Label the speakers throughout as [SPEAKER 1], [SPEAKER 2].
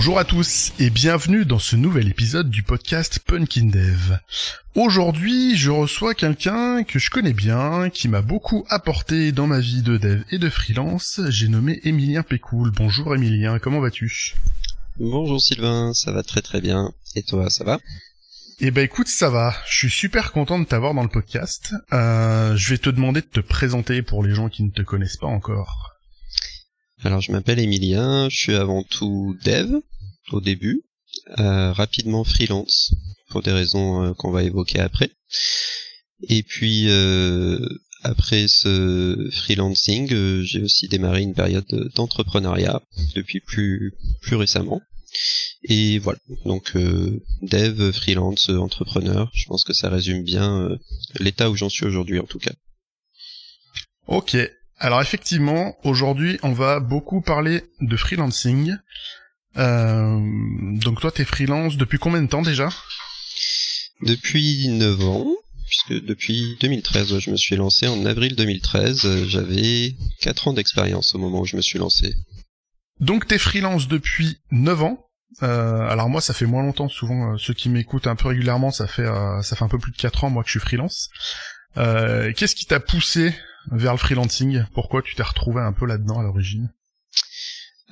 [SPEAKER 1] Bonjour à tous et bienvenue dans ce nouvel épisode du podcast Punkin Dev. Aujourd'hui, je reçois quelqu'un que je connais bien, qui m'a beaucoup apporté dans ma vie de dev et de freelance. J'ai nommé Emilien Pécoul. Bonjour Emilien, comment vas-tu?
[SPEAKER 2] Bonjour Sylvain, ça va très très bien. Et toi, ça va?
[SPEAKER 1] Eh ben écoute, ça va. Je suis super content de t'avoir dans le podcast. Euh, je vais te demander de te présenter pour les gens qui ne te connaissent pas encore.
[SPEAKER 2] Alors je m'appelle Emilien, je suis avant tout dev au début, euh, rapidement freelance pour des raisons euh, qu'on va évoquer après. Et puis après ce freelancing, j'ai aussi démarré une période d'entrepreneuriat depuis plus plus récemment. Et voilà, donc euh, dev, freelance, entrepreneur, je pense que ça résume bien euh, l'état où j'en suis aujourd'hui en tout cas.
[SPEAKER 1] Ok, alors effectivement, aujourd'hui on va beaucoup parler de freelancing. Euh, donc toi t'es freelance depuis combien de temps déjà?
[SPEAKER 2] Depuis 9 ans, puisque depuis 2013 je me suis lancé. En avril 2013, j'avais 4 ans d'expérience au moment où je me suis lancé.
[SPEAKER 1] Donc t'es freelance depuis 9 ans. Euh, alors moi ça fait moins longtemps souvent euh, ceux qui m'écoutent un peu régulièrement ça fait euh, ça fait un peu plus de 4 ans moi que je suis freelance. Qu'est-ce qui t'a poussé vers le freelancing? Pourquoi tu t'es retrouvé un peu là-dedans à l'origine?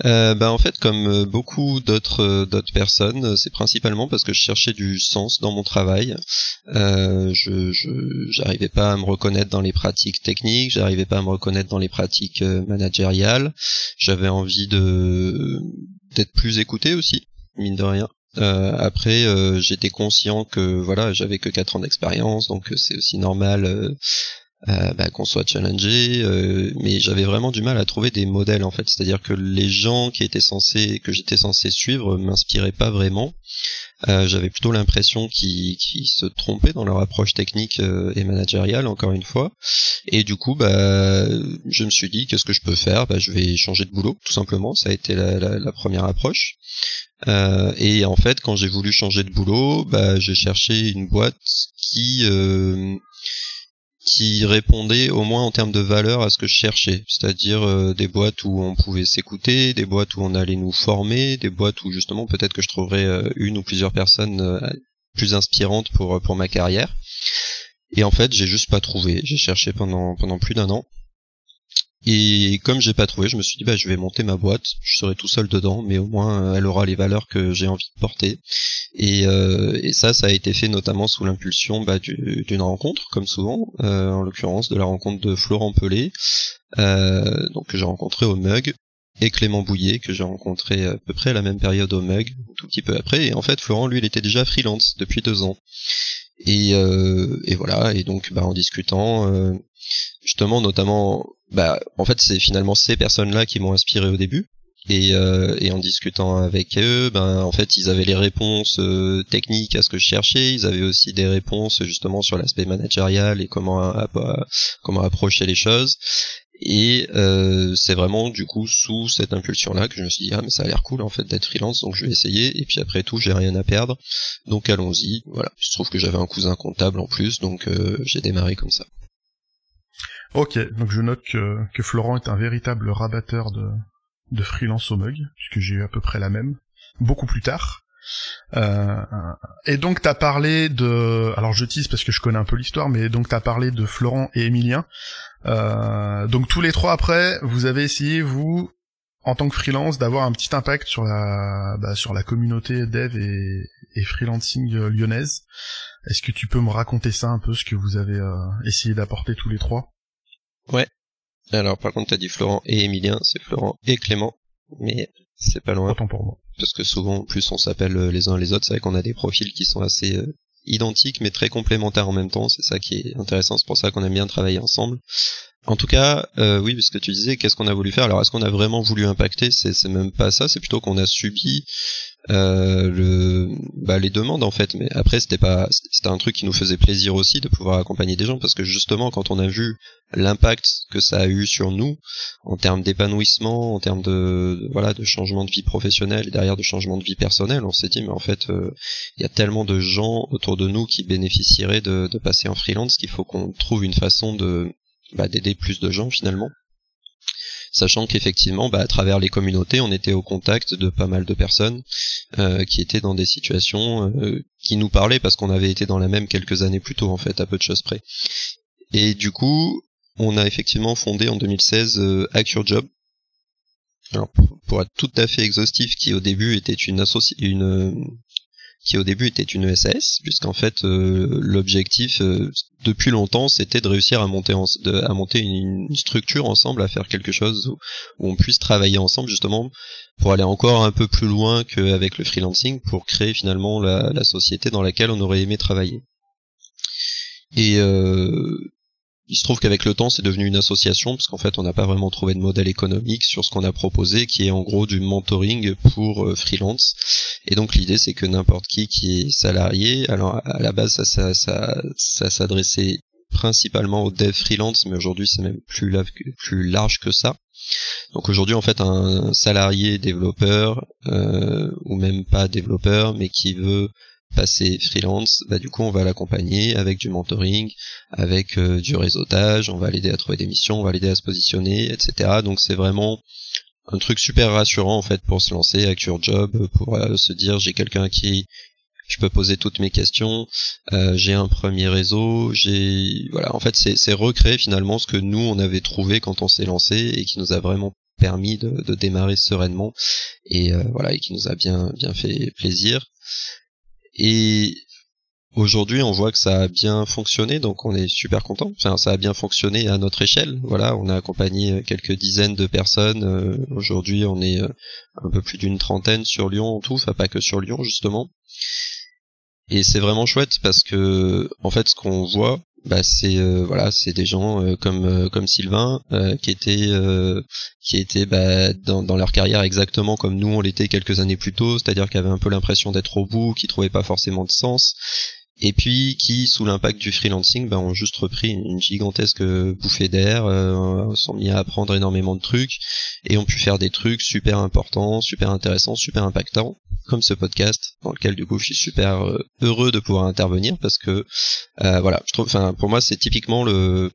[SPEAKER 2] Euh, bah en fait comme beaucoup d'autres d'autres personnes c'est principalement parce que je cherchais du sens dans mon travail euh, je j'arrivais pas à me reconnaître dans les pratiques techniques j'arrivais pas à me reconnaître dans les pratiques managériales j'avais envie de d'être plus écouté aussi mine de rien. Euh, après, euh, j'étais conscient que voilà, j'avais que 4 ans d'expérience, donc euh, c'est aussi normal bah, qu'on soit challengé. mais j'avais vraiment du mal à trouver des modèles en fait, c'est-à-dire que les gens qui étaient censés, que j'étais censé suivre, m'inspiraient pas vraiment. j'avais plutôt l'impression qu'ils se trompaient dans leur approche technique et managériale, encore une fois. Et du coup, bah, je me suis dit, qu'est-ce que je peux faire? Bah, Je vais changer de boulot, tout simplement. Ça a été la, la première approche. Euh, et en fait, quand j'ai voulu changer de boulot, bah, j'ai cherché une boîte qui euh, qui répondait au moins en termes de valeur à ce que je cherchais, c'est-à-dire euh, des boîtes où on pouvait s'écouter, des boîtes où on allait nous former, des boîtes où justement peut-être que je trouverais une ou plusieurs personnes plus inspirantes pour pour ma carrière. Et en fait, j'ai juste pas trouvé. J'ai cherché pendant pendant plus d'un an. Et comme j'ai pas trouvé, je me suis dit bah je vais monter ma boîte, je serai tout seul dedans, mais au moins elle aura les valeurs que j'ai envie de porter. Et, euh, et ça, ça a été fait notamment sous l'impulsion bah, d'une rencontre, comme souvent, euh, en l'occurrence de la rencontre de Florent Pelé, euh, donc que j'ai rencontré au Mug, et Clément Bouillet que j'ai rencontré à peu près à la même période au Mug, un tout petit peu après. Et en fait, Florent, lui, il était déjà freelance depuis deux ans. Et, euh, et voilà. Et donc, bah, en discutant, euh, justement, notamment bah en fait c'est finalement ces personnes-là qui m'ont inspiré au début. Et, euh, et, en discutant avec eux, ben en fait ils avaient les réponses euh, techniques à ce que je cherchais, ils avaient aussi des réponses justement sur l'aspect managérial et comment comment approcher les choses. Et euh, c'est vraiment du coup sous cette impulsion là que je me suis dit ah mais ça a l'air cool en fait d'être freelance donc je vais essayer et puis après tout j'ai rien à perdre donc allons-y voilà il se trouve que j'avais un cousin comptable en plus donc euh, j'ai démarré comme ça.
[SPEAKER 1] Ok, donc je note que, Florent est un véritable rabatteur de, de freelance au mug, puisque j'ai eu à peu près la même, beaucoup plus tard. Euh, et donc t'as parlé de, alors je tease parce que je connais un peu l'histoire, mais donc t'as parlé de Florent et Emilien. Euh, donc tous les trois après, vous avez essayé vous, en tant que freelance, d'avoir un petit impact sur la, bah, sur la communauté dev et, et freelancing lyonnaise. Est-ce que tu peux me raconter ça un peu, ce que vous avez euh, essayé d'apporter tous les trois?
[SPEAKER 2] Ouais. Alors par contre t'as dit Florent et Emilien, c'est Florent et Clément, mais c'est pas loin.
[SPEAKER 1] Autant pour moi.
[SPEAKER 2] Parce que souvent, plus on s'appelle euh, les uns les autres, c'est vrai qu'on a des profils qui sont assez euh, identiques mais très complémentaires en même temps. C'est ça qui est intéressant, c'est pour ça qu'on aime bien travailler ensemble. En tout cas, euh, oui, parce que tu disais, qu'est-ce qu'on a voulu faire? Alors, est-ce qu'on a vraiment voulu impacter? C'est même pas ça. C'est plutôt qu'on a subi euh, le, bah, les demandes en fait. Mais après, c'était pas, c'était un truc qui nous faisait plaisir aussi de pouvoir accompagner des gens parce que justement, quand on a vu l'impact que ça a eu sur nous en termes d'épanouissement, en termes de, voilà, de changement de vie professionnelle et derrière de changement de vie personnelle, on s'est dit mais en fait, euh, il y a tellement de gens autour de nous qui bénéficieraient de, de passer en freelance qu'il faut qu'on trouve une façon de bah, d'aider plus de gens finalement sachant qu'effectivement, bah, à travers les communautés, on était au contact de pas mal de personnes euh, qui étaient dans des situations euh, qui nous parlaient parce qu'on avait été dans la même quelques années plus tôt, en fait, à peu de choses près. Et du coup, on a effectivement fondé en 2016 euh. Alors, pour être tout à fait exhaustif, qui au début était une, une qui au début était une SAS, puisqu'en fait euh, l'objectif euh, depuis longtemps c'était de réussir à monter à monter une, structure ensemble, à faire quelque chose où, on puisse travailler ensemble justement pour aller encore un peu plus loin qu'avec le freelancing, pour créer finalement la, la société dans laquelle on aurait aimé travailler. Et euh, il se trouve qu'avec le temps, c'est devenu une association, parce qu'en fait, on n'a pas vraiment trouvé de modèle économique sur ce qu'on a proposé, qui est en gros du mentoring pour euh, freelance. Et donc l'idée, c'est que n'importe qui qui est salarié, alors à la base, ça, ça, ça, ça s'adressait principalement aux devs freelance, mais aujourd'hui, c'est même plus, plus large que ça. Donc aujourd'hui, en fait, un salarié développeur, euh, ou même pas développeur, mais qui veut passer freelance, bah du coup on va l'accompagner avec du mentoring, avec euh, du réseautage, on va l'aider à trouver des missions, on va l'aider à se positionner, etc. Donc c'est vraiment un truc super rassurant en fait pour se lancer avec your job, pour euh, se dire j'ai quelqu'un qui je peux poser toutes mes questions, euh, j'ai un premier réseau, j'ai voilà en fait c'est recréer finalement ce que nous on avait trouvé quand on s'est lancé et qui nous a vraiment permis de, de démarrer sereinement et voilà et qui nous a bien bien fait plaisir et aujourd'hui, on voit que ça a bien fonctionné, donc on est super content. Enfin, ça a bien fonctionné à notre échelle. Voilà, on a accompagné quelques dizaines de personnes. Euh, aujourd'hui, on est euh, un peu plus d'une trentaine sur Lyon en tout, enfin pas que sur Lyon justement. Et c'est vraiment chouette parce que en fait, ce qu'on voit, bah c'est euh, voilà c'est des gens euh, comme euh, comme Sylvain qui étaient qui étaient bah, dans, dans leur carrière exactement comme nous on l'était quelques années plus tôt c'est-à-dire qu'ils avaient un peu l'impression d'être au bout qui trouvaient pas forcément de sens et puis qui, sous l'impact du freelancing, ben, ont juste repris une gigantesque bouffée d'air, euh, sont mis à apprendre énormément de trucs, et ont pu faire des trucs super importants, super intéressants, super impactants, comme ce podcast, dans lequel du coup je suis super euh, heureux de pouvoir intervenir, parce que euh, voilà, je trouve, enfin pour moi c'est typiquement le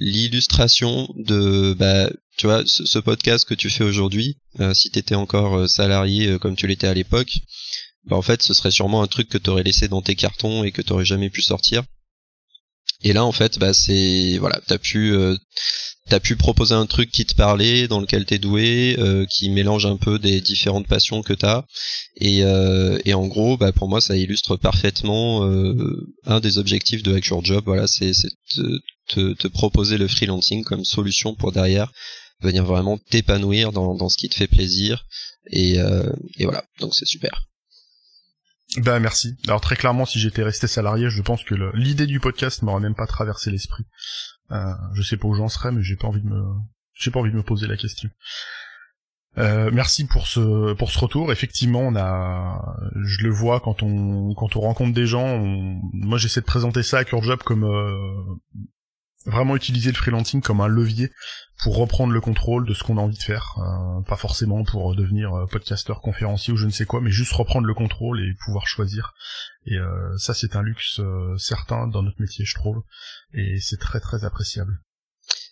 [SPEAKER 2] l'illustration de bah tu vois ce, podcast que tu fais aujourd'hui euh, si t'étais encore salarié comme tu l'étais à l'époque bah en fait ce serait sûrement un truc que t'aurais laissé dans tes cartons et que t'aurais jamais pu sortir. Et là en fait bah c'est voilà t'as pu euh, t'as pu proposer un truc qui te parlait, dans lequel t'es doué, euh, qui mélange un peu des différentes passions que t'as. Et, euh, et en gros, bah pour moi, ça illustre parfaitement euh, un des objectifs de Hack Your Job. Voilà, c'est te, te, te, proposer le freelancing comme solution pour derrière venir vraiment t'épanouir dans, dans ce qui te fait plaisir. Et, euh, et voilà, donc c'est super.
[SPEAKER 1] Bah merci. Alors très clairement, si j'étais resté salarié, je pense que l'idée du podcast m'aurait même pas traversé l'esprit. Euh, je sais pas où j'en serais, mais j'ai pas envie de me, j'ai pas envie de me poser la question. Euh, merci pour ce pour ce retour. Effectivement, on a, je le vois quand on quand on rencontre des gens. moi, j'essaie de présenter ça à Job comme euh, vraiment utiliser le freelancing comme un levier pour reprendre le contrôle de ce qu'on a envie de faire, euh, pas forcément pour devenir euh, podcasteur, conférencier ou je ne sais quoi, mais juste reprendre le contrôle et pouvoir choisir. Et euh, ça, c'est un luxe certain dans notre métier, je trouve, et c'est très très appréciable.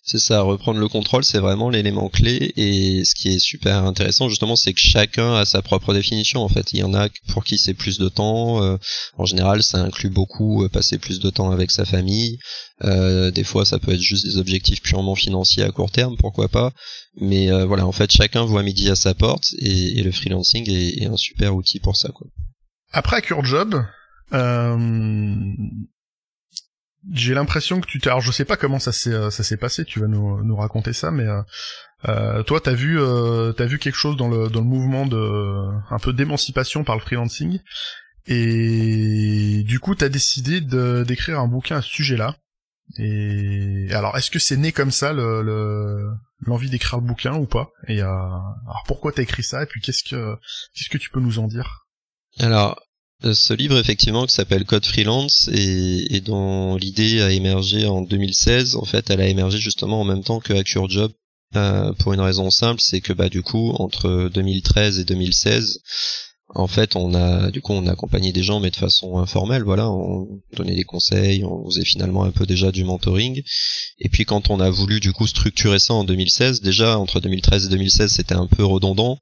[SPEAKER 2] C'est ça, reprendre le contrôle, c'est vraiment l'élément clé. Et ce qui est super intéressant, justement, c'est que chacun a sa propre définition. En fait, il y en a pour qui c'est plus de temps. Euh, en général, ça inclut beaucoup euh, passer plus de temps avec sa famille. Euh, des fois, ça peut être juste des objectifs purement financiers à court terme, pourquoi pas. Mais voilà, en fait, chacun voit midi à sa porte, et, le freelancing est, est, un super outil pour ça. Quoi.
[SPEAKER 1] Après CureJob, euh, j'ai l'impression que tu t'es alors je sais pas comment ça s'est euh, ça s'est passé tu vas nous, nous raconter ça mais euh, euh toi t'as vu euh, t'as vu quelque chose dans le dans le mouvement de un peu d'émancipation par le freelancing et du coup t'as décidé d'écrire un bouquin à ce sujet-là. Et alors est-ce que c'est né comme ça le l'envie d'écrire le bouquin ou pas? Et euh, alors pourquoi t'as écrit ça? Et puis qu'est-ce que qu'est-ce que tu peux nous en dire?
[SPEAKER 2] Alors ce livre effectivement qui s'appelle Code Freelance et, dont l'idée a émergé en 2016, en fait elle a émergé justement en même temps que Hack Job euh, pour une raison simple, c'est que bah du coup entre 2013 et 2016 en fait, on a du coup on a accompagné des gens mais de façon informelle, voilà, on donnait des conseils, on faisait finalement un peu déjà du mentoring. Et puis quand on a voulu du coup structurer ça en 2016, déjà entre 2013 et 2016 c'était un peu redondant,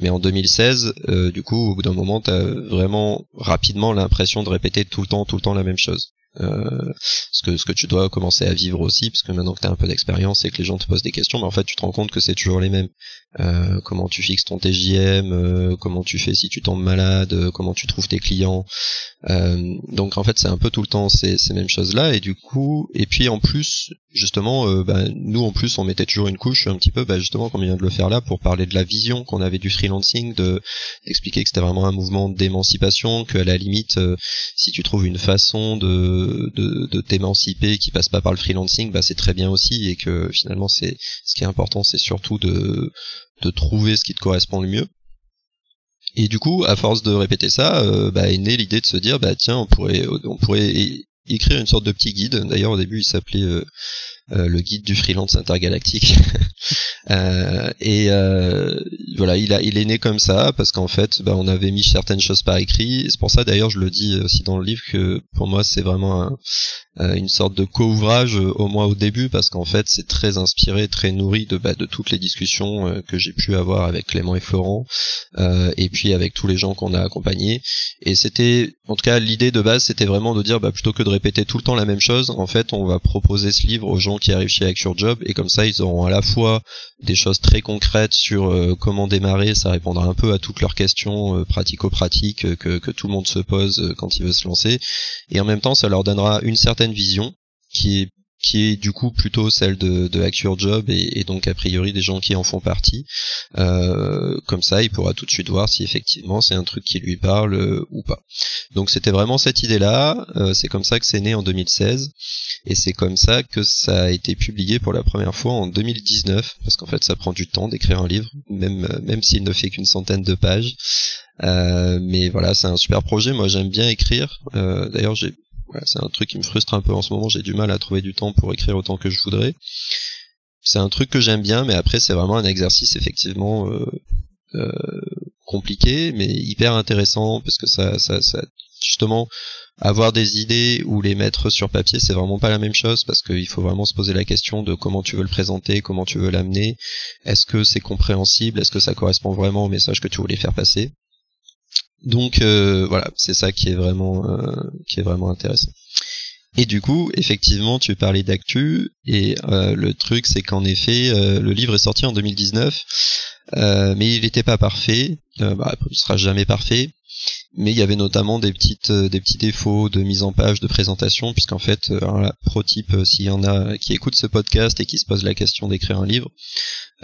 [SPEAKER 2] mais en 2016, euh, du coup au bout d'un moment t'as vraiment rapidement l'impression de répéter tout le temps, tout le temps la même chose. Euh, ce que ce que tu dois commencer à vivre aussi parce que maintenant que tu un peu d'expérience et que les gens te posent des questions mais en fait tu te rends compte que c'est toujours les mêmes euh, comment tu fixes ton TJM euh, comment tu fais si tu tombes malade euh, comment tu trouves tes clients. Euh, donc en fait c'est un peu tout le temps ces, ces mêmes choses là et du coup et puis en plus justement bah, nous en plus on mettait toujours une couche un petit peu bah, justement comme on vient de le faire là pour parler de la vision qu'on avait du freelancing de expliquer que c'était vraiment un mouvement d'émancipation que à la limite si tu trouves une façon de de, t'émanciper qui passe pas par le freelancing, bah c'est très bien aussi. Et que finalement c'est ce qui est important, c'est surtout de de trouver ce qui te correspond le mieux. Et du coup, à force de répéter ça, euh, bah, est née l'idée de se dire, bah tiens, on pourrait, on pourrait écrire une sorte de petit guide. D'ailleurs, au début, il s'appelait euh, le guide du freelance intergalactique. Euh, et euh, voilà, il a, il est né comme ça parce qu'en fait, bah, on avait mis certaines choses par écrit. C'est pour ça, d'ailleurs, je le dis aussi dans le livre que pour moi, c'est vraiment un, euh, une sorte de co-ouvrage euh, au moins au début parce qu'en fait c'est très inspiré, très nourri de bah, de toutes les discussions euh, que j'ai pu avoir avec Clément et Florent et puis avec tous les gens qu'on a accompagnés et c'était en tout cas l'idée de base c'était vraiment de dire bah, plutôt que de répéter tout le temps la même chose en fait on va proposer ce livre aux gens qui arrivent chez Act Job et comme ça ils auront à la fois des choses très concrètes sur comment démarrer ça répondra un peu à toutes leurs questions pratico-pratiques que, que tout le monde se pose quand il veut se lancer. Et en même temps ça leur donnera une certaine vision qui est qui est du coup plutôt celle de, de Job et, donc a priori des gens qui en font partie. Euh, comme ça, il pourra tout de suite voir si effectivement c'est un truc qui lui parle euh, ou pas. Donc c'était vraiment cette idée-là. Euh, c'est comme ça que c'est né en 2016 et c'est comme ça que ça a été publié pour la première fois en 2019 parce qu'en fait ça prend du temps d'écrire un livre, même même s'il ne fait qu'une centaine de pages. mais voilà, c'est un super projet. Moi, j'aime bien écrire. D'ailleurs, j'ai c'est un truc qui me frustre un peu en ce moment. J'ai du mal à trouver du temps pour écrire autant que je voudrais. C'est un truc que j'aime bien, mais après c'est vraiment un exercice effectivement euh, euh, compliqué, mais hyper intéressant parce que ça, ça, ça, justement, avoir des idées ou les mettre sur papier, c'est vraiment pas la même chose parce qu'il faut vraiment se poser la question de comment tu veux le présenter, comment tu veux l'amener, est-ce que c'est compréhensible, est-ce que ça correspond vraiment au message que tu voulais faire passer? Donc euh, voilà, c'est ça qui est vraiment euh, qui est vraiment intéressant. Et du coup, effectivement, tu parlais d'actu et euh, le truc c'est qu'en effet, le livre est sorti en 2019, mais il n'était pas parfait. bah, il sera jamais parfait mais il y avait notamment des petites des petits défauts de mise en page de présentation puisqu'en fait euh, pro type s'il y en a qui écoutent ce podcast et qui se posent la question d'écrire un livre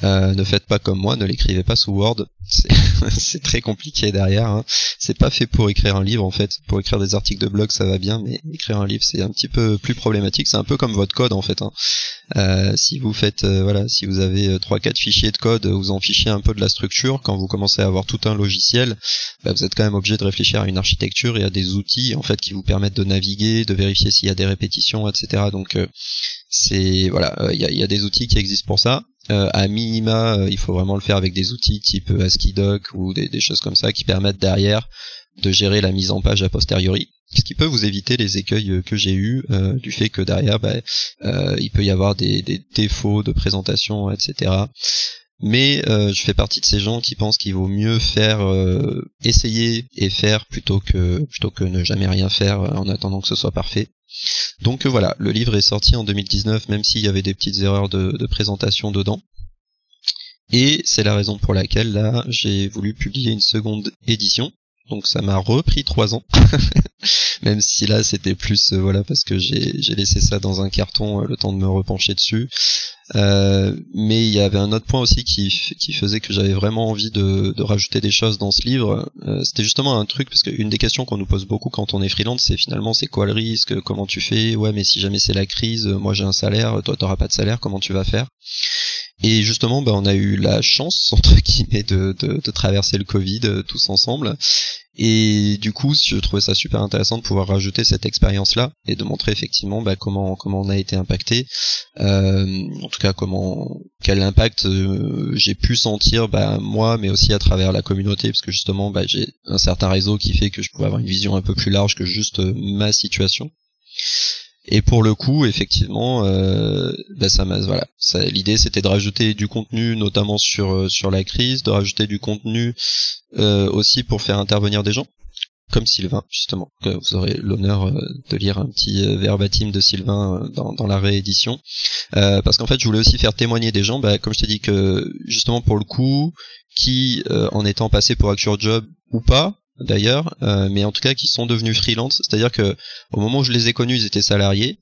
[SPEAKER 2] euh, ne faites pas comme moi, ne l'écrivez pas sous Word. C'est très compliqué derrière. Hein. C'est pas fait pour écrire un livre en fait. Pour écrire des articles de blog, ça va bien, mais écrire un livre, c'est un petit peu plus problématique. C'est un peu comme votre code en fait. Hein. Euh, si vous faites, euh, voilà, si vous avez trois quatre fichiers de code, vous en fichez un peu de la structure. Quand vous commencez à avoir tout un logiciel, bah, vous êtes quand même obligé de réfléchir à une architecture et à des outils en fait qui vous permettent de naviguer, de vérifier s'il y a des répétitions, etc. Donc c'est voilà, il y a, y, a, des outils qui existent pour ça. Euh, à minima, euh, il faut vraiment le faire avec des outils type ASCII-Doc ou des, choses comme ça qui permettent derrière de gérer la mise en page a posteriori. Ce qui peut vous éviter les écueils euh, que j'ai eu du fait que derrière, bah, il peut y avoir des, défauts de présentation, etc. Mais je fais partie de ces gens qui pensent qu'il vaut mieux faire essayer et faire plutôt que plutôt que ne jamais rien faire en attendant que ce soit parfait. Donc euh, voilà, le livre est sorti en 2019, même s'il y avait des petites erreurs de, présentation dedans. Et c'est la raison pour laquelle là j'ai voulu publier une seconde édition. Donc ça m'a repris trois ans, même si là c'était plus euh, voilà parce que j'ai laissé ça dans un carton euh, le temps de me repencher dessus. Euh, mais il y avait un autre point aussi qui, qui faisait que j'avais vraiment envie de, de, rajouter des choses dans ce livre. C'était justement un truc parce qu'une des questions qu'on nous pose beaucoup quand on est freelance, c'est finalement c'est quoi le risque, comment tu fais, ouais mais si jamais c'est la crise, moi j'ai un salaire, toi t'auras pas de salaire, comment tu vas faire? Et justement, bah, on a eu la chance, entre guillemets, de, de, de traverser le Covid euh, tous ensemble. Et du coup, je trouvais ça super intéressant de pouvoir rajouter cette expérience-là et de montrer effectivement bah, comment comment on a été impacté, euh, en tout cas comment quel impact euh, j'ai pu sentir bah, moi, mais aussi à travers la communauté, parce que justement bah, j'ai un certain réseau qui fait que je pouvais avoir une vision un peu plus large que juste euh, ma situation. Et pour le coup, effectivement, euh, bah ça voilà. L'idée c'était de rajouter du contenu, notamment sur euh, sur la crise, de rajouter du contenu euh, aussi pour faire intervenir des gens, comme Sylvain justement. Vous aurez l'honneur euh, de lire un petit verbatim de Sylvain dans, dans la réédition, parce qu'en fait je voulais aussi faire témoigner des gens, bah, comme je t'ai dit que justement pour le coup, qui en étant passé pour Actual Job ou pas, d'ailleurs, euh, mais en tout cas qui sont devenus freelance. C'est-à-dire que au moment où je les ai connus, ils étaient salariés.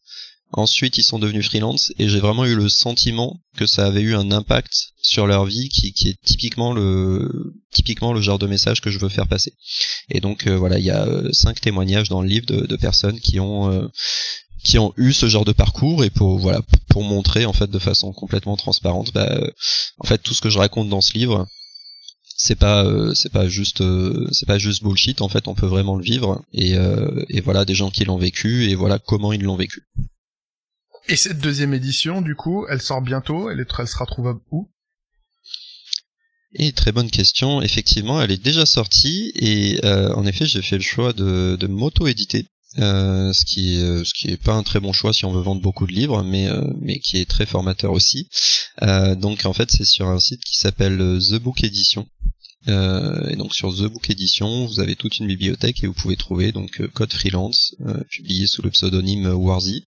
[SPEAKER 2] Ensuite, ils sont devenus freelance et j'ai vraiment eu le sentiment que ça avait eu un impact sur leur vie qui, qui est typiquement le typiquement le genre de message que je veux faire passer. Et donc euh, voilà, il y a euh, cinq témoignages dans le livre de, de personnes qui ont qui ont eu ce genre de parcours et pour voilà pour montrer en fait de façon complètement transparente bah, en fait tout ce que je raconte dans ce livre c'est pas euh, c'est pas juste euh, c'est pas juste bullshit en fait on peut vraiment le vivre. Et, euh, et voilà des gens qui l'ont vécu et voilà comment ils l'ont vécu.
[SPEAKER 1] Et cette deuxième édition du coup elle sort bientôt elle, est, elle sera trouvable où?
[SPEAKER 2] Et très bonne question. Effectivement, elle est déjà sortie et en effet, j'ai fait le choix de, de m'auto-éditer. ce qui est, ce qui est pas un très bon choix si on veut vendre beaucoup de livres, mais mais qui est très formateur aussi. donc en fait, c'est sur un site qui s'appelle The Book Edition, euh, et donc sur The Book Edition, vous avez toute une bibliothèque et vous pouvez trouver donc euh, Code Freelance, euh, publié sous le pseudonyme Warzy.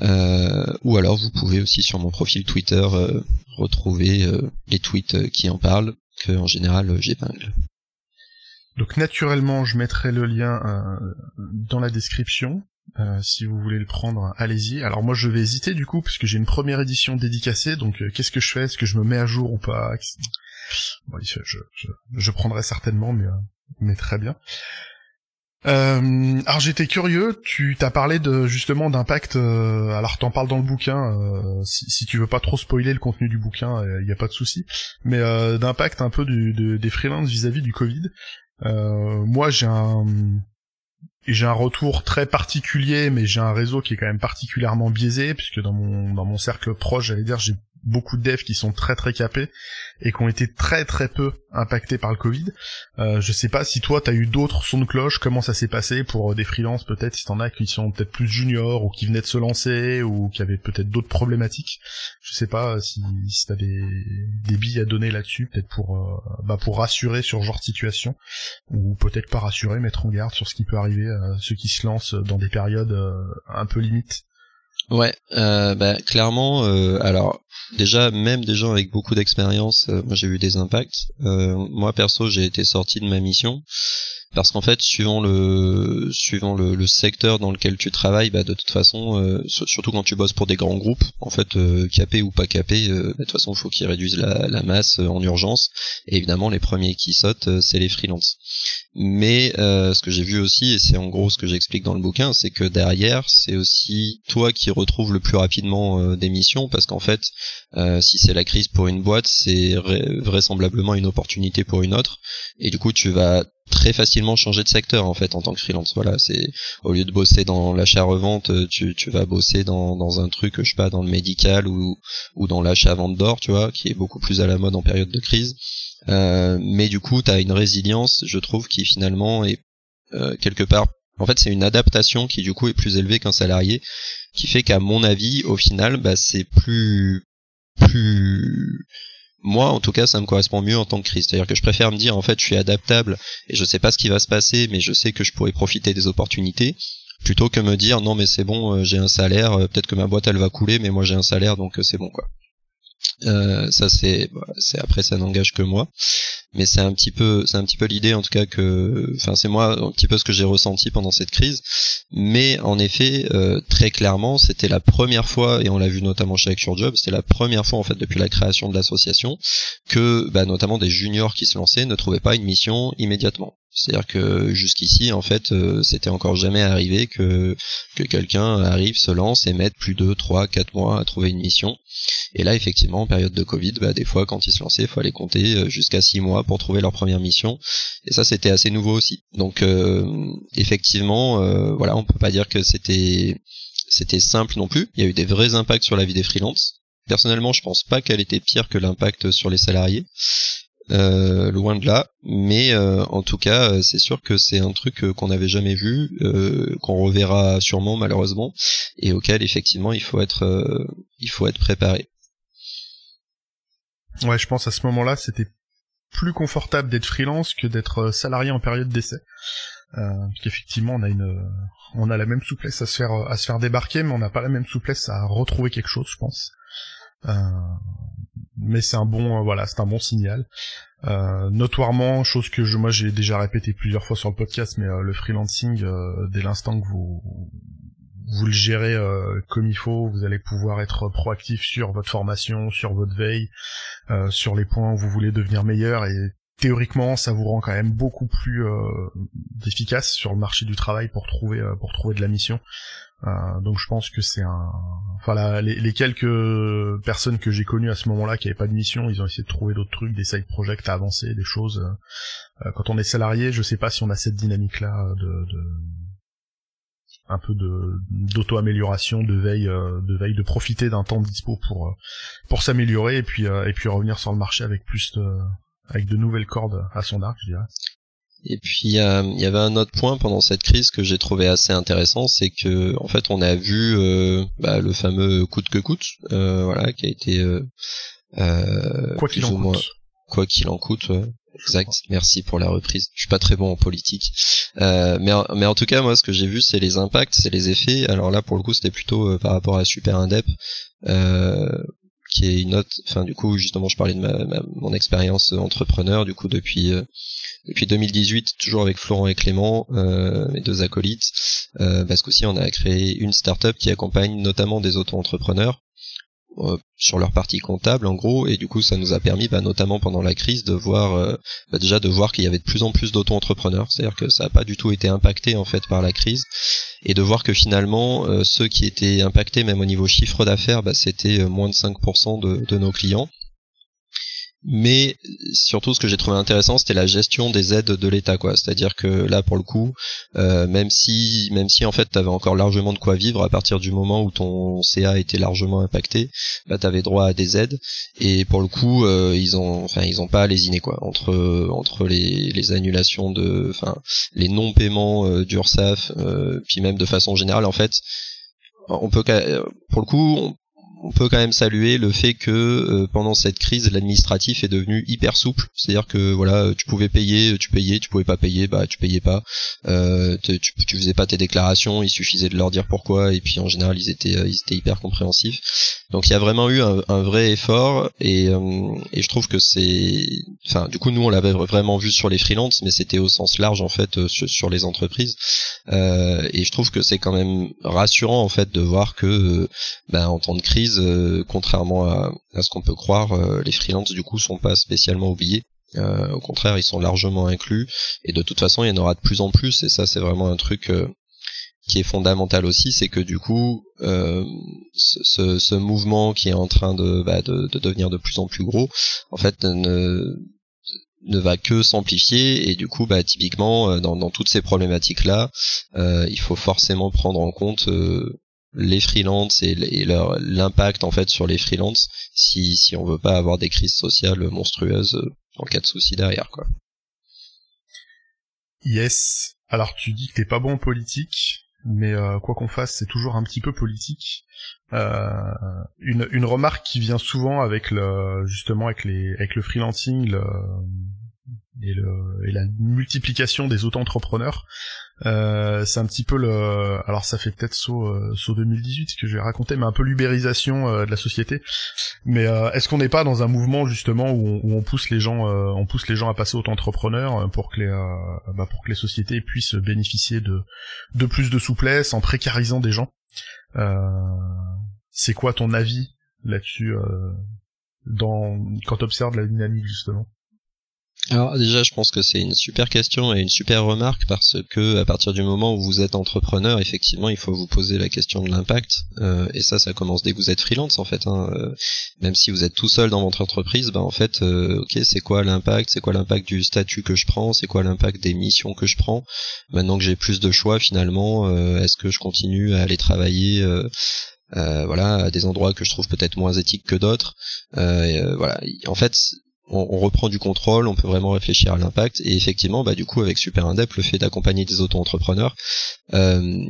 [SPEAKER 2] ou alors vous pouvez aussi sur mon profil Twitter retrouver les tweets qui en parlent, que en général j'épingle.
[SPEAKER 1] Donc naturellement, je mettrai le lien dans la description. si vous voulez le prendre, allez-y. Alors moi, je vais hésiter du coup, puisque j'ai une première édition dédicacée. Donc, qu'est-ce que je fais? Est-ce que je me mets à jour ou pas? Bon, je, je, je, prendrai certainement, mais, euh, mais très bien. Euh, alors j'étais curieux, tu t'as parlé de justement d'impact. Euh, alors t'en parles dans le bouquin. Euh, si, si, tu veux pas trop spoiler le contenu du bouquin, il y a pas de souci. Mais d'impact un peu du, des freelances vis-à-vis du Covid. Moi j'ai un j'ai un retour très particulier, mais j'ai un réseau qui est quand même particulièrement biaisé, puisque dans mon dans mon cercle proche, j'allais dire, j'ai beaucoup de devs qui sont très très capés et qui ont été très très peu impactés par le Covid. Euh, je sais pas si toi t'as eu d'autres sons de cloche, comment ça s'est passé pour euh, des freelances peut-être, si t'en as qui sont peut-être plus juniors ou qui venaient de se lancer ou qui avaient peut-être d'autres problématiques. Je sais pas si, si t'as des, billes à donner là-dessus, peut-être pour euh, bah pour rassurer sur ce genre de situation ou peut-être pas rassurer, mettre en garde sur ce qui peut arriver à ceux qui se lancent dans des périodes euh, un peu limites.
[SPEAKER 2] Ouais, euh, bah, clairement. Euh, alors déjà, même des gens avec beaucoup d'expérience, euh, moi j'ai eu des impacts. Euh, moi perso, j'ai été sorti de ma mission parce qu'en fait, suivant le suivant le, le, secteur dans lequel tu travailles, bah, de toute façon, euh, surtout quand tu bosses pour des grands groupes, en fait, euh, capé ou pas capé, euh, de toute façon, il faut qu'ils réduisent la, la, masse en urgence. Et évidemment, les premiers qui sautent, c'est les freelances. Mais ce que j'ai vu aussi, et c'est en gros ce que j'explique dans le bouquin, c'est que derrière, c'est aussi toi qui retrouves le plus rapidement des missions, parce qu'en fait, si c'est la crise pour une boîte, c'est vraisemblablement une opportunité pour une autre, et du coup, tu vas très facilement changer de secteur en fait en tant que freelance. Voilà, c'est au lieu de bosser dans l'achat-revente, euh, tu, tu vas bosser dans, dans un truc, je sais pas, dans le médical ou, ou dans l'achat-vente d'or, tu vois, qui est beaucoup plus à la mode en période de crise. Euh, mais du coup, tu une résilience, je trouve, qui finalement est euh, quelque part. En fait, c'est une adaptation qui du coup est plus élevée qu'un salarié, qui fait qu'à mon avis, au final, bah, c'est plus plus moi, en tout cas, ça me correspond mieux en tant que crise. C'est-à-dire que je préfère me dire, en fait, je suis adaptable et je sais pas ce qui va se passer, mais je sais que je pourrais profiter des opportunités, plutôt que me dire, non, mais c'est bon, euh, j'ai un salaire, euh, peut-être que ma boîte, elle va couler, mais moi, j'ai un salaire, donc euh, c'est bon, quoi. Euh, ça c'est, c'est après ça n'engage que moi, mais c'est un petit peu, c'est un petit peu l'idée en tout cas que, enfin c'est moi un petit peu ce que j'ai ressenti pendant cette crise. Mais en effet, euh, très clairement, c'était la première fois et on l'a vu notamment chez Action Job, c'était la première fois en fait depuis la création de l'association que, bah, notamment des juniors qui se lançaient ne trouvaient pas une mission immédiatement. C'est-à-dire que jusqu'ici, en fait, euh, c'était encore jamais arrivé que que quelqu'un arrive, se lance et mette plus de 3 4 mois à trouver une mission. Et là, effectivement, en période de Covid, bah, des fois, quand ils se lançaient, il fallait compter euh, jusqu'à 6 mois pour trouver leur première mission. Et ça, c'était assez nouveau aussi. Donc, euh, effectivement, voilà, on peut pas dire que c'était c'était simple non plus. Il y a eu des vrais impacts sur la vie des freelances. Personnellement, je pense pas qu'elle était pire que l'impact sur les salariés. Euh, loin de là, mais euh, en tout cas, euh, c'est sûr que c'est un truc qu'on n'avait jamais vu, qu'on reverra sûrement malheureusement, et auquel effectivement il faut être, il faut être préparé.
[SPEAKER 1] Ouais, je pense à ce moment-là, c'était plus confortable d'être freelance que d'être salarié en période d'essai. Euh, qu'effectivement on a une on a la même souplesse à se faire à se faire débarquer mais on n'a pas la même souplesse à retrouver quelque chose je pense euh, mais c'est un bon, euh, voilà, c'est un bon signal. Euh, notoirement, chose que je, moi j'ai déjà répété plusieurs fois sur le podcast, mais le freelancing, dès l'instant que vous vous le gérez comme il faut, vous allez pouvoir être proactif sur votre formation, sur votre veille, sur les points où vous voulez devenir meilleur et théoriquement ça vous rend quand même beaucoup plus efficace sur le marché du travail pour trouver pour trouver de la mission euh, donc je pense que c'est un, enfin les, quelques personnes que j'ai connues à ce moment-là qui avaient pas de mission, ils ont essayé de trouver d'autres trucs, des side projects à avancer, des choses. Euh, quand on est salarié, je sais pas si on a cette dynamique-là de, de un peu de d'auto-amélioration, de veille, euh, de veille, de profiter d'un temps de dispo pour pour s'améliorer et puis et puis revenir sur le marché avec plus de avec de nouvelles cordes à son arc, je dirais.
[SPEAKER 2] Et puis il y avait un autre point pendant cette crise que j'ai trouvé assez intéressant, c'est que en fait on a vu euh, bah, le fameux coûte que coûte, euh, voilà, qui a été euh,
[SPEAKER 1] euh quoi qu'il en coûte.
[SPEAKER 2] Quoi qu'il en coûte, exact. Merci pour la reprise. Je suis pas très bon en politique, euh, mais mais en tout cas moi ce que j'ai vu c'est les impacts, c'est les effets. Alors là pour le coup c'était plutôt par rapport à Super Indep. qui est une autre, enfin du coup justement je parlais de ma, mon expérience entrepreneur du coup depuis depuis 2018, toujours avec Florent et Clément, euh, mes deux acolytes, euh, parce qu'aussi on a créé une startup qui accompagne notamment des auto-entrepreneurs euh, sur leur partie comptable en gros et du coup ça nous a permis bah, notamment pendant la crise de voir euh, bah, déjà de voir qu'il y avait de plus en plus d'auto-entrepreneurs c'est-à-dire que ça n'a pas du tout été impacté en fait par la crise et de voir que finalement euh, ceux qui étaient impactés même au niveau chiffre d'affaires bah, c'était moins de 5% de, de nos clients mais surtout ce que j'ai trouvé intéressant c'était la gestion des aides de l'État quoi. C'est-à-dire que là pour le coup euh, même si même si en fait tu avais encore largement de quoi vivre à partir du moment où ton CA était largement impacté bah tu avais droit à des aides. Et pour le coup euh, ils ont enfin ils ont pas lésiné quoi. Entre entre les, les annulations de enfin les non paiements euh, d'URSSAF euh, puis même de façon générale en fait on peut pour le coup peut quand même saluer le fait que euh, pendant cette crise, l'administratif est devenu hyper souple. C'est-à-dire que voilà, tu pouvais payer, tu payais, tu pouvais pas payer, bah tu payais pas. Euh, tu, tu faisais pas tes déclarations, il suffisait de leur dire pourquoi, et puis en général ils étaient euh, ils étaient hyper compréhensifs. Donc il y a vraiment eu un, vrai effort, et, et je trouve que c'est, enfin du coup nous on l'avait vraiment vu sur les freelances, mais c'était au sens large en fait sur, les entreprises. et je trouve que c'est quand même rassurant en fait de voir que ben, en temps de crise euh, contrairement à, ce qu'on peut croire, euh, les freelances du coup sont pas spécialement oubliés. Euh, au contraire, ils sont largement inclus. Et de toute façon, il y en aura de plus en plus. Et ça c'est vraiment un truc qui est fondamental aussi, c'est que du coup, ce, mouvement qui est en train bah, de, de, devenir de plus en plus gros, en fait, ne, va que s'amplifier. Et du coup, bah, typiquement, dans, dans toutes ces problématiques là, il faut forcément prendre en compte les freelances et, leur l'impact en fait sur les freelances si si on veut pas avoir des crises sociales monstrueuses euh, en cas de souci derrière quoi.
[SPEAKER 1] Yes. Alors tu dis que t'es pas bon en politique, mais euh, quoi qu'on fasse, c'est toujours un petit peu politique. Euh, une, une remarque qui vient souvent avec le justement avec les avec le freelancing, le, et, le, et la multiplication des auto-entrepreneurs, euh, c'est un petit peu le, alors ça fait peut-être saut, euh, saut 2018 ce que je vais raconter, mais un peu l'ubérisation euh, de la société. Mais euh, est-ce qu'on n'est pas dans un mouvement justement où on, pousse les gens, on pousse les gens à passer auto-entrepreneurs pour que les, bah, pour que les sociétés puissent bénéficier de, de plus de souplesse en précarisant des gens? c'est quoi ton avis là-dessus dans quand observes la dynamique justement?
[SPEAKER 2] Alors déjà, je pense que c'est une super question et une super remarque parce que à partir du moment où vous êtes entrepreneur, effectivement, il faut vous poser la question de l'impact. Euh, et ça, ça commence dès que vous êtes freelance en fait. Hein. Euh, même si vous êtes tout seul dans votre entreprise, ben en fait, euh, ok, c'est quoi l'impact? C'est quoi l'impact du statut que je prends? C'est quoi l'impact des missions que je prends? Maintenant que j'ai plus de choix, finalement, est-ce que je continue à aller travailler voilà, à des endroits que je trouve peut-être moins éthiques que d'autres? voilà, en fait, on, reprend du contrôle, on peut vraiment réfléchir à l'impact. Et effectivement bah du coup avec Super Indep le fait d'accompagner des auto-entrepreneurs euh,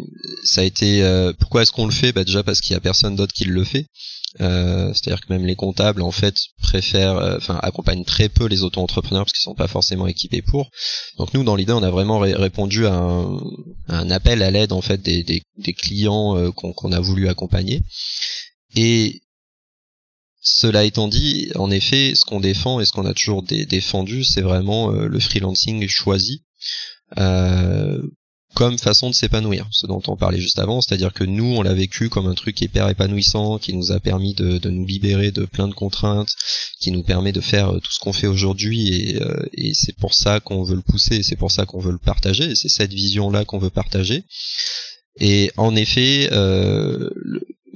[SPEAKER 2] ça a été euh, pourquoi est-ce qu'on le fait? Bah déjà parce qu'il y a personne d'autre qui le fait. Euh, c'est-à-dire que même les comptables en fait préfèrent enfin accompagnent très peu les auto-entrepreneurs parce qu'ils sont pas forcément équipés pour. Donc nous dans l'idée on a vraiment répondu à un, appel à l'aide en fait des, des, clients qu'on a voulu accompagner. Et cela étant dit, en effet, ce qu'on défend et ce qu'on a toujours défendu, c'est vraiment euh, le freelancing choisi euh, comme façon de s'épanouir, ce dont on parlait juste avant, c'est-à-dire que nous, on l'a vécu comme un truc hyper épanouissant, qui nous a permis de, nous libérer de plein de contraintes, qui nous permet de faire euh, tout ce qu'on fait aujourd'hui, et, c'est pour ça qu'on veut le pousser, c'est pour ça qu'on veut le partager, et c'est cette vision-là qu'on veut partager. Et en effet,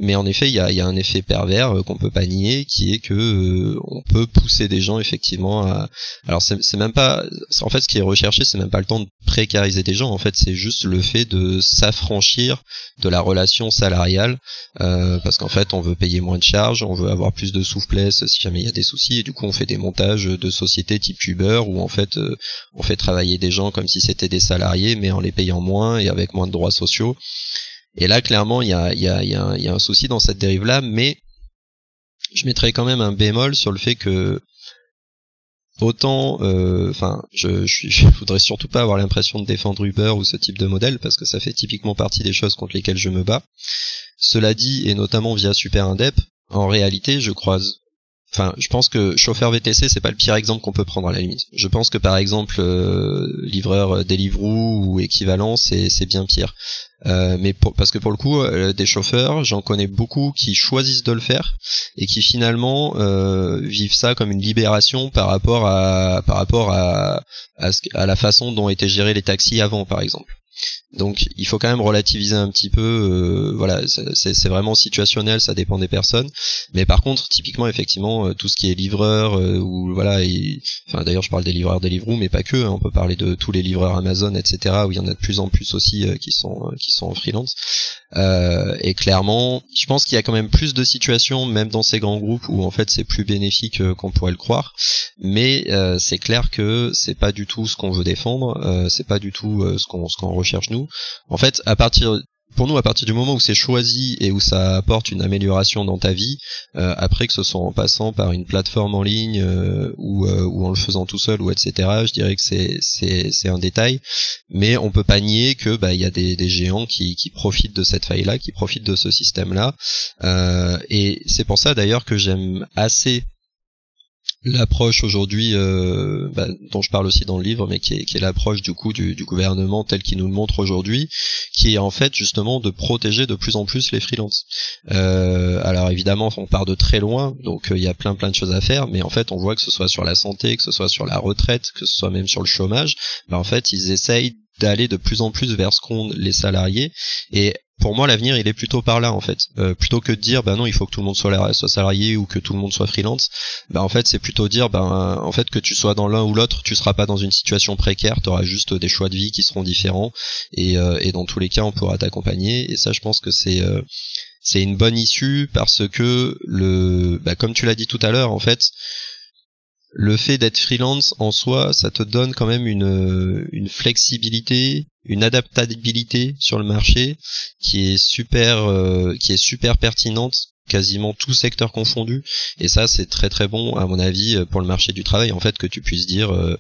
[SPEAKER 2] mais en effet, il y a, un effet pervers euh, qu'on peut pas nier, qui est que euh, on peut pousser des gens effectivement à. Alors c'est même pas. En fait, ce qui est recherché, c'est même pas le temps de précariser des gens. En fait, c'est juste le fait de s'affranchir de la relation salariale, euh, parce qu'en fait, on veut payer moins de charges, on veut avoir plus de souplesse si jamais il y a des soucis, et du coup, on fait des montages de sociétés type Uber où en fait, on fait travailler des gens comme si c'était des salariés, mais en les payant moins et avec moins de droits sociaux. Et là, clairement, il y a, y, a, y, a, y a, un souci dans cette dérive-là, mais je mettrais quand même un bémol sur le fait que autant, euh, enfin, je, je, je, voudrais surtout pas avoir l'impression de défendre Uber ou ce type de modèle parce que ça fait typiquement partie des choses contre lesquelles je me bats. Cela dit, et notamment via Super Indep, en réalité, je croise Enfin, je pense que chauffeur VTC c'est pas le pire exemple qu'on peut prendre à la limite. Je pense que par exemple euh, livreur Deliveroo ou équivalent c'est c'est bien pire. Euh, mais parce que pour le coup euh, des chauffeurs j'en connais beaucoup qui choisissent de le faire et qui finalement vivent ça comme une libération par rapport à par rapport à à, à la façon dont étaient gérés les taxis avant par exemple. Donc il faut quand même relativiser un petit peu. Euh, voilà, c'est vraiment situationnel, ça dépend des personnes. Mais par contre, typiquement, effectivement, euh, tout ce qui est livreur euh, ou voilà, enfin d'ailleurs je parle des livreurs Deliveroo, mais pas que. Hein, on peut parler de tous les livreurs Amazon, etc. Où il y en a de plus en plus aussi qui sont qui sont en freelance. et clairement, je pense qu'il y a quand même plus de situations, même dans ces grands groupes, où en fait c'est plus bénéfique qu'on pourrait le croire. Mais c'est clair que c'est pas du tout ce qu'on veut défendre. c'est pas du tout ce qu'on ce qu'on recherche nous. En fait, à partir pour nous, à partir du moment où c'est choisi et où ça apporte une amélioration dans ta vie, euh, après que ce soit en passant par une plateforme en ligne euh, ou, euh, ou en le faisant tout seul ou etc, je dirais que c'est un détail, mais on peut pas nier que bah il y a des, géants qui qui profitent de cette faille là, qui profitent de ce système là, et c'est pour ça d'ailleurs que j'aime assez l'approche aujourd'hui euh, bah, dont je parle aussi dans le livre mais qui est, qui est l'approche du coup du, gouvernement tel qu'il nous le montre aujourd'hui qui est en fait justement de protéger de plus en plus les freelances. Euh, alors évidemment on part de très loin donc euh, il y a plein plein de choses à faire mais en fait on voit que ce soit sur la santé que ce soit sur la retraite que ce soit même sur le chômage bah, en fait ils essayent d'aller de plus en plus vers ce qu'ont les salariés. Et pour moi l'avenir il est plutôt par là en fait. Euh, plutôt que de dire bah non il faut que tout le monde soit, salarié ou que tout le monde soit freelance bah en fait c'est plutôt dire bah en fait que tu sois dans l'un ou l'autre tu seras pas dans une situation précaire tu auras juste des choix de vie qui seront différents et, euh, et dans tous les cas on pourra t'accompagner. Et ça je pense que c'est euh, c'est une bonne issue parce que le bah, comme tu l'as dit tout à l'heure en fait le fait d'être freelance en soi, ça te donne quand même une, une flexibilité, une adaptabilité sur le marché qui est super, euh, qui est super pertinente quasiment tout secteur confondu et ça c'est très très bon à mon avis euh, pour le marché du travail en fait que tu puisses dire euh,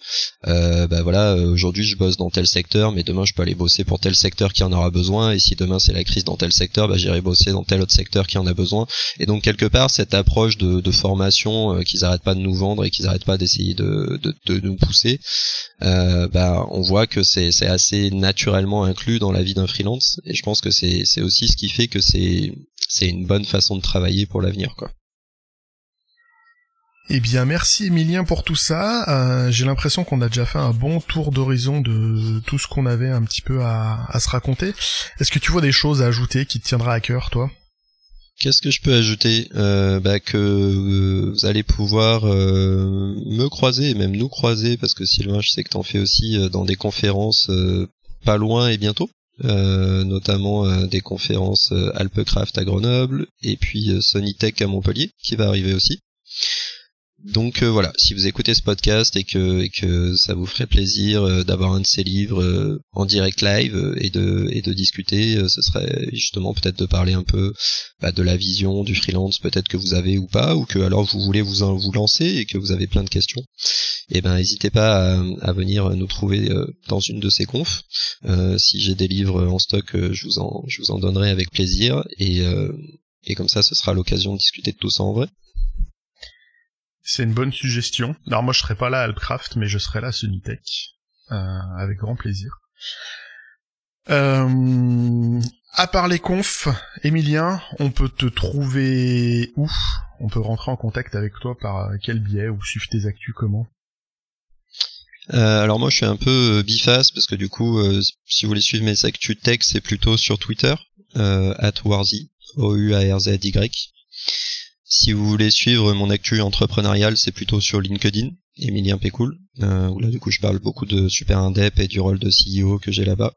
[SPEAKER 2] euh bah voilà euh, aujourd'hui je bosse dans tel secteur mais demain je peux aller bosser pour tel secteur qui en aura besoin. Et si demain c'est la crise dans tel secteur bah j'irai bosser dans tel autre secteur qui en a besoin. Et donc quelque part cette approche de, formation qu'ils arrêtent pas de nous vendre et qu'ils arrêtent pas d'essayer de, de, nous pousser euh, bah on voit que c'est assez naturellement inclus dans la vie d'un freelance. Et je pense que c'est aussi ce qui fait que c'est c'est une bonne façon de travailler pour l'avenir quoi.
[SPEAKER 1] Eh bien, merci Emilien pour tout ça. Euh, J'ai l'impression qu'on a déjà fait un bon tour d'horizon de tout ce qu'on avait un petit peu à, à se raconter. Est-ce que tu vois des choses à ajouter qui te tiendra à cœur, toi?
[SPEAKER 2] Qu'est-ce que je peux ajouter? Euh, bah, Que euh, vous allez pouvoir euh, me croiser et même nous croiser, parce que Sylvain, je sais que t'en fais aussi dans des conférences pas loin et bientôt. Notamment des conférences Alpecraft à Grenoble et puis Sonytech à Montpellier qui va arriver aussi. Donc euh, voilà, si vous écoutez ce podcast et que, ça vous ferait plaisir euh, d'avoir un de ces livres euh, en direct live et de, discuter, ce serait justement peut-être de parler un peu bah, de la vision du freelance peut-être que vous avez ou pas, ou que alors vous voulez vous, vous lancer et que vous avez plein de questions. Et eh ben n'hésitez pas à, à, venir nous trouver dans une de ces confs. si j'ai des livres en stock, je vous en, je vous en donnerai avec plaisir et, et comme ça ce sera l'occasion de discuter de tout ça en vrai.
[SPEAKER 1] C'est une bonne suggestion. Alors moi je serai pas là à Alpcraft, mais je serai là à Sunitech. Euh, avec grand plaisir. Euh, à part les confs, Emilien, on peut te trouver où? On peut rentrer en contact avec toi par quel biais ou suivre tes actus comment?
[SPEAKER 2] Euh, alors moi je suis un peu biface parce que du coup si vous voulez suivre mes actus tech c'est plutôt sur Twitter at Warzy O U A R Z Y si vous voulez suivre mon actu entrepreneurial, c'est plutôt sur LinkedIn, Emilien Pécoul, euh, où là du coup je parle beaucoup de super indep et du rôle de CEO que j'ai là-bas.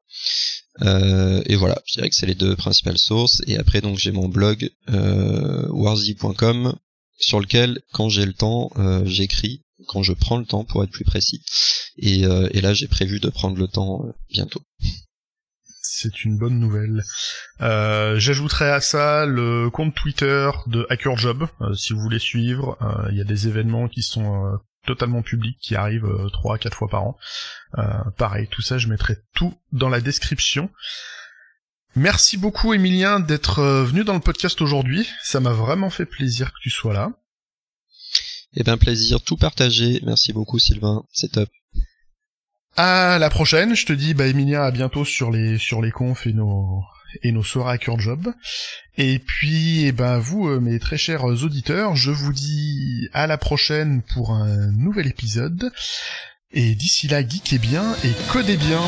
[SPEAKER 2] Euh, et voilà, je dirais que c'est les deux principales sources. Et après donc j'ai mon blog euh, warzy.com sur lequel quand j'ai le temps euh, j'écris, quand je prends le temps pour être plus précis. Et, euh, et là j'ai prévu de prendre le temps bientôt
[SPEAKER 1] c'est une bonne nouvelle. Euh, J'ajouterai à ça le compte Twitter de HackerJob, euh, si vous voulez suivre. Euh, il y a des événements qui sont totalement publics, qui arrivent trois, quatre fois par an. pareil, tout ça, je mettrai tout dans la description. Merci beaucoup, Emilien, d'être venu dans le podcast aujourd'hui. Ça m'a vraiment fait plaisir que tu sois là.
[SPEAKER 2] Eh ben, plaisir tout partagé. Merci beaucoup, Sylvain. C'est top.
[SPEAKER 1] À la prochaine, je te dis bah Emilia à bientôt sur les sur les confs et nos et nos soirées à job. Et puis eh ben vous euh, mes très chers auditeurs, je vous dis à la prochaine pour un nouvel épisode. Et d'ici là, geekez bien et codez bien.